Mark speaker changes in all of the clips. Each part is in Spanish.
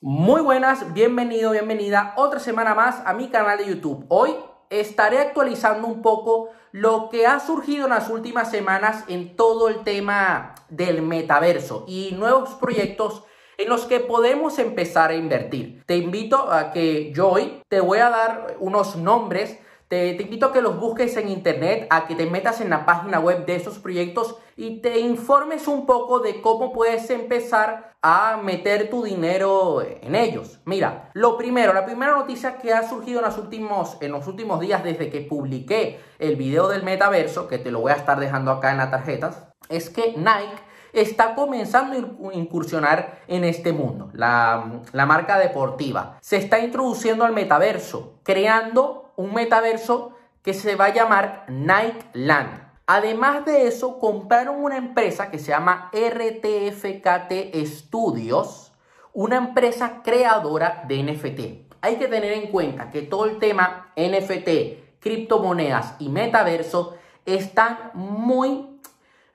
Speaker 1: Muy buenas, bienvenido, bienvenida otra semana más a mi canal de YouTube. Hoy estaré actualizando un poco lo que ha surgido en las últimas semanas en todo el tema del metaverso y nuevos proyectos en los que podemos empezar a invertir. Te invito a que yo hoy te voy a dar unos nombres te, invito a que los busques en internet, a que te metas en la página web de estos proyectos y te informes un poco de cómo puedes empezar a meter tu dinero en ellos. Mira, lo primero, la primera noticia que ha surgido en los últimos, en los últimos días desde que publiqué el video del metaverso, que te lo voy a estar dejando acá en las tarjetas, es que Nike está comenzando a incursionar en este mundo, la, la, marca deportiva. Se está introduciendo al metaverso, creando un metaverso que se va a llamar Nike Land. Además de eso, compraron una empresa que se llama RTFKT Studios, una empresa creadora de NFT. Hay que tener en cuenta que todo el tema NFT, criptomonedas y metaverso están muy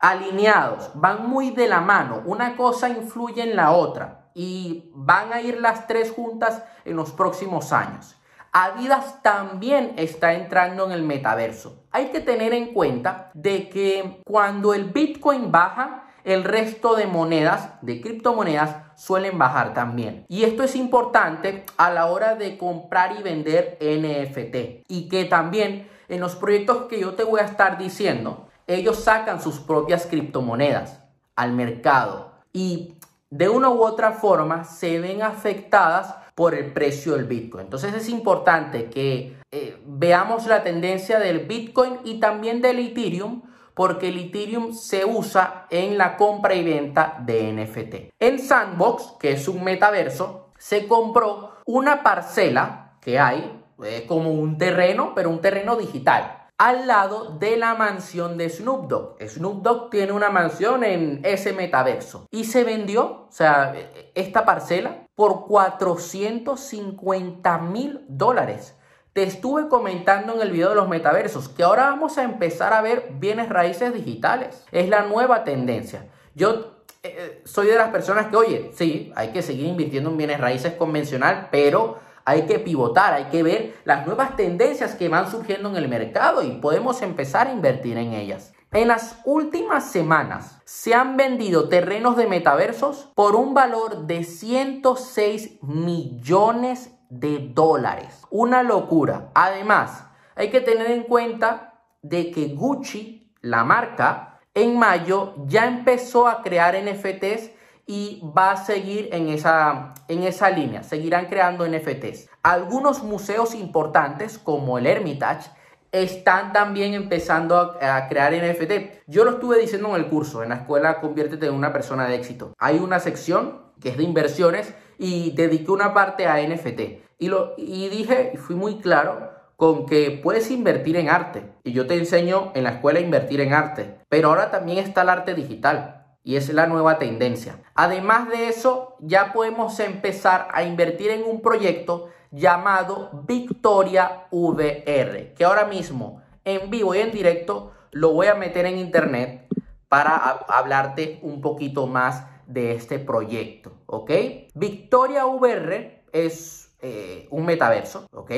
Speaker 1: alineados, van muy de la mano. Una cosa influye en la otra y van a ir las tres juntas en los próximos años. Adidas también está entrando en el metaverso. Hay que tener en cuenta de que cuando el Bitcoin baja, el resto de monedas, de criptomonedas, suelen bajar también. Y esto es importante a la hora de comprar y vender NFT. Y que también en los proyectos que yo te voy a estar diciendo, ellos sacan sus propias criptomonedas al mercado. Y de una u otra forma se ven afectadas por el precio del Bitcoin. Entonces es importante que eh, veamos la tendencia del Bitcoin y también del Ethereum porque el Ethereum se usa en la compra y venta de NFT. En Sandbox, que es un metaverso, se compró una parcela que hay, es como un terreno, pero un terreno digital al lado de la mansión de Snoop Dogg. Snoop Dogg tiene una mansión en ese metaverso y se vendió, o sea, esta parcela por 450 mil dólares. Te estuve comentando en el video de los metaversos que ahora vamos a empezar a ver bienes raíces digitales. Es la nueva tendencia. Yo eh, eh, soy de las personas que, oye, sí, hay que seguir invirtiendo en bienes raíces convencional, pero hay que pivotar, hay que ver las nuevas tendencias que van surgiendo en el mercado y podemos empezar a invertir en ellas. En las últimas semanas se han vendido terrenos de metaversos por un valor de 106 millones de dólares. Una locura. Además, hay que tener en cuenta de que Gucci, la marca, en mayo ya empezó a crear NFTs y va a seguir en esa, en esa línea. Seguirán creando NFTs. Algunos museos importantes como el Hermitage están también empezando a, crear NFT. Yo lo estuve diciendo en el curso, en la escuela Conviértete en una persona de éxito. Hay una sección que es de inversiones y dediqué una parte a NFT. Y, lo, y dije, fui muy claro, con que puedes invertir en arte. Y yo te enseño en la escuela a invertir en arte. Pero ahora también está el arte digital y es la nueva tendencia. Además de eso, ya podemos empezar a invertir en un proyecto llamado Victoria VR, que ahora mismo en vivo y en directo lo voy a meter en internet para hablarte un poquito más de este proyecto, ¿ok? Victoria VR es eh, un metaverso, ¿ok?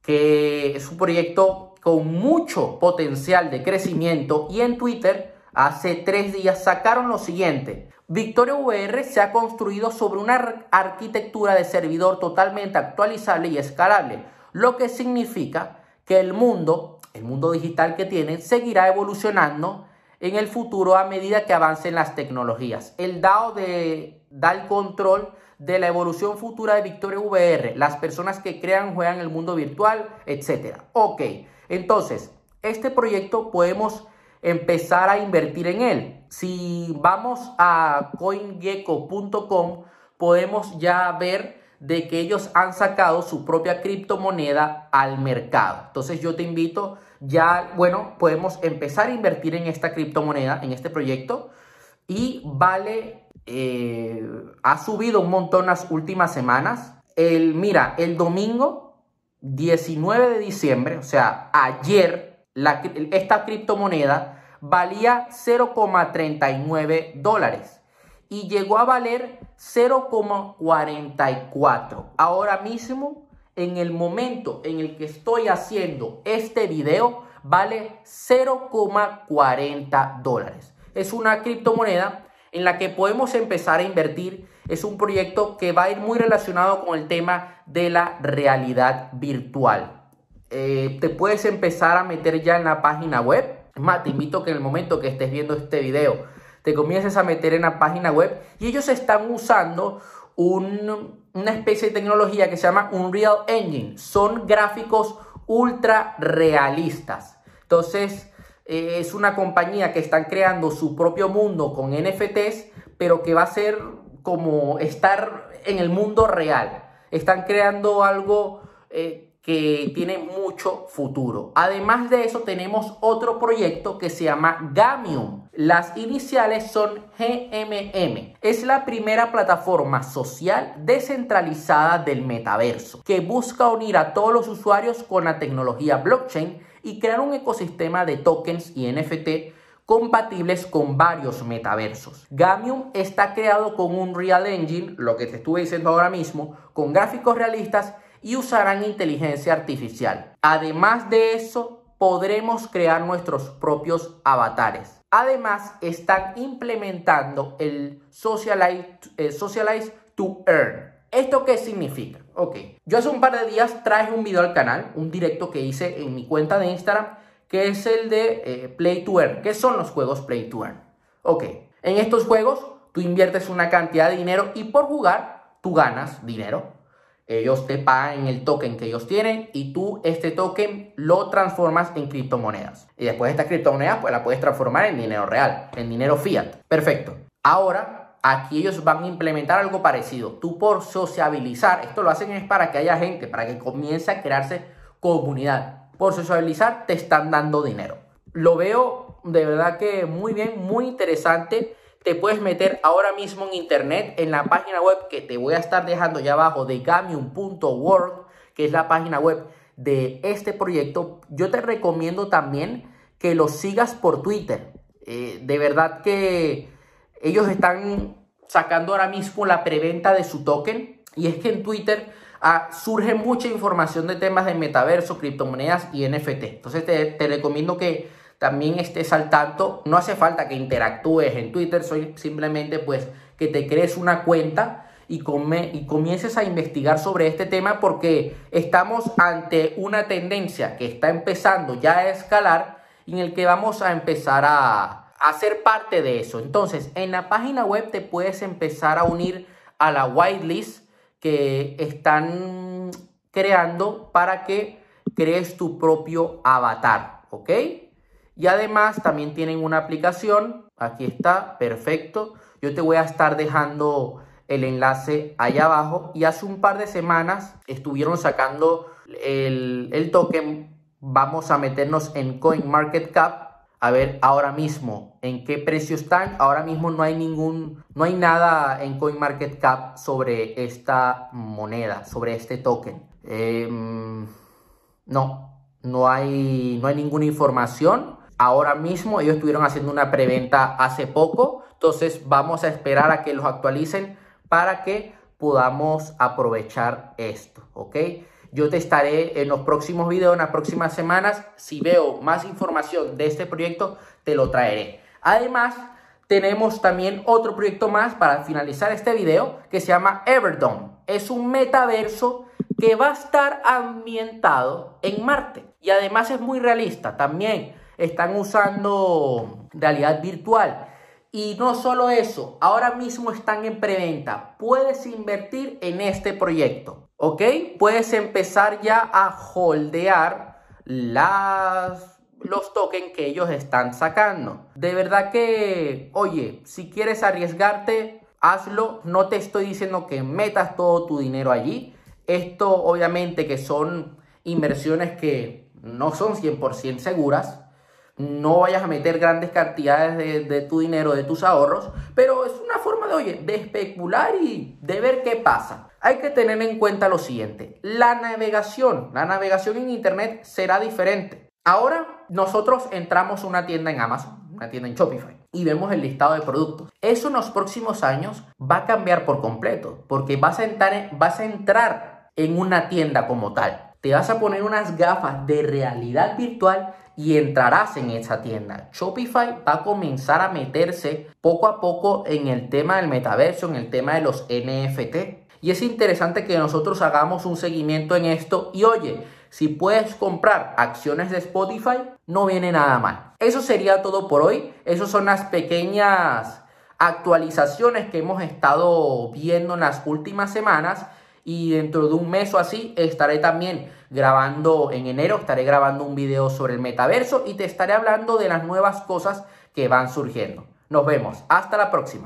Speaker 1: Que es un proyecto con mucho potencial de crecimiento y en Twitter hace tres días sacaron lo siguiente. Victoria VR se ha construido sobre una arquitectura de servidor totalmente actualizable y escalable, lo que significa que el mundo, el mundo digital que tiene, seguirá evolucionando en el futuro a medida que avancen las tecnologías. El DAO de, da el control de la evolución futura de Victoria VR, las personas que crean, juegan el mundo virtual, etc. Ok, entonces, este proyecto podemos empezar a invertir en él. Si vamos a coingecko.com, podemos ya ver de que ellos han sacado su propia criptomoneda al mercado. Entonces yo te invito, ya, bueno, podemos empezar a invertir en esta criptomoneda, en este proyecto, y vale, eh, ha subido un montón las últimas semanas. El, mira, el domingo 19 de diciembre, o sea, ayer, esta criptomoneda valía 0,39 dólares. y llegó a valer 0,44. Ahora mismo, en el momento en el que estoy haciendo este video, vale 0,40 dólares. Es una criptomoneda en la que podemos empezar a invertir. Es un proyecto que va a ir muy relacionado con el tema de la realidad virtual. Eh, te puedes empezar a meter ya en la página web. Es más, te invito que en el momento que estés viendo este video, te comiences a meter en la página web y ellos están usando una especie de tecnología que se llama Unreal Engine. Son gráficos ultra realistas. Entonces, eh, es una compañía que están creando su propio mundo con NFTs, pero que va a ser como estar en el mundo real. Están creando algo eh, que tiene mucho futuro. Además de eso, tenemos otro proyecto que se llama Gamium. Las iniciales son GMM. Es la primera plataforma social descentralizada del metaverso que busca unir a todos los usuarios con la tecnología blockchain y crear un ecosistema de tokens y NFT compatibles con varios metaversos. Gamium está creado con un Real Engine, lo que te estuve diciendo ahora mismo, con gráficos realistas y usarán inteligencia artificial. Además de eso, podremos crear nuestros propios avatares. Además, están implementando el Socialize, eh, Socialize to Earn. ¿Esto qué significa? Ok, yo hace un par de días traje un video al canal, un directo que hice en mi cuenta de Instagram, que es el de eh, Play to Earn. ¿Qué son los juegos Play to Earn? Ok, en estos juegos tú inviertes una cantidad de dinero y por jugar tú ganas dinero. Ellos te pagan el token que ellos tienen y tú este token lo transformas en criptomonedas. Y después estas criptomonedas pues la puedes transformar en dinero real, en dinero fiat. Perfecto. Ahora Aquí ellos van a implementar algo parecido. Tú por sociabilizar, esto lo hacen es para que haya gente, para que comience a crearse comunidad. Por sociabilizar te están dando dinero. Lo veo de verdad que muy bien, muy interesante. Te puedes meter ahora mismo en internet en la página web que te voy a estar dejando ya abajo de gamium.world, que es la página web de este proyecto. Yo te recomiendo también que lo sigas por Twitter. Eh, de verdad que ellos están sacando ahora mismo la preventa de su token y es que en Twitter ah, surge mucha información de temas de metaverso, criptomonedas y NFT. Entonces te, recomiendo que también estés al tanto. No hace falta que interactúes en Twitter, soy simplemente pues que te crees una cuenta y, come, y comiences a investigar sobre este tema porque estamos ante una tendencia que está empezando ya a escalar en el que vamos a empezar a, hacer parte de eso. Entonces, en la página web te puedes empezar a unir a la whitelist que están creando para que crees tu propio avatar, ¿ok? Y además también tienen una aplicación, aquí está, perfecto. Yo te voy a estar dejando el enlace allá abajo y hace un par de semanas estuvieron sacando el, token. Vamos a meternos en CoinMarketCap a ver ahora mismo en qué precio están. Ahora mismo no hay ningún, no hay nada en CoinMarketCap sobre esta moneda, sobre este token. Em, no, no hay, no hay ninguna información. Ahora mismo ellos estuvieron haciendo una preventa hace poco, entonces vamos a esperar a que los actualicen para que podamos aprovechar esto, ¿ok? Yo te estaré en los próximos videos, en las próximas semanas. Si veo más información de este proyecto, te lo traeré. Además, tenemos también otro proyecto más para finalizar este video que se llama Everdome. Es un metaverso que va a estar ambientado en Marte y además es muy realista. También están usando realidad virtual. Y no solo eso, ahora mismo están en preventa. Puedes invertir en este proyecto. ¿Ok? Puedes empezar ya a holdear las, los tokens que ellos están sacando. De verdad que, oye, si quieres arriesgarte, hazlo. No te estoy diciendo que metas todo tu dinero allí. Esto obviamente que son inversiones que no son 100% seguras. No vayas a meter grandes cantidades de, tu dinero, de tus ahorros, pero es una forma de, oye, de especular y de ver qué pasa hay que tener en cuenta lo siguiente. La navegación, la navegación en Internet será diferente. Ahora nosotros entramos a una tienda en Amazon, una tienda en Shopify, y vemos el listado de productos. Eso en los próximos años va a cambiar por completo, porque vas a entrar, vas a entrar en una tienda como tal. Te vas a poner unas gafas de realidad virtual y entrarás en esa tienda. Shopify va a comenzar a meterse poco a poco en el tema del metaverso, en el tema de los NFT. Y es interesante que nosotros hagamos un seguimiento en esto y oye, si puedes comprar acciones de Spotify, no viene nada mal. Eso sería todo por hoy. Esas son las pequeñas actualizaciones que hemos estado viendo en las últimas semanas y dentro de un mes o así estaré también grabando en enero, estaré grabando un video sobre el metaverso y te estaré hablando de las nuevas cosas que van surgiendo. Nos vemos, hasta la próxima.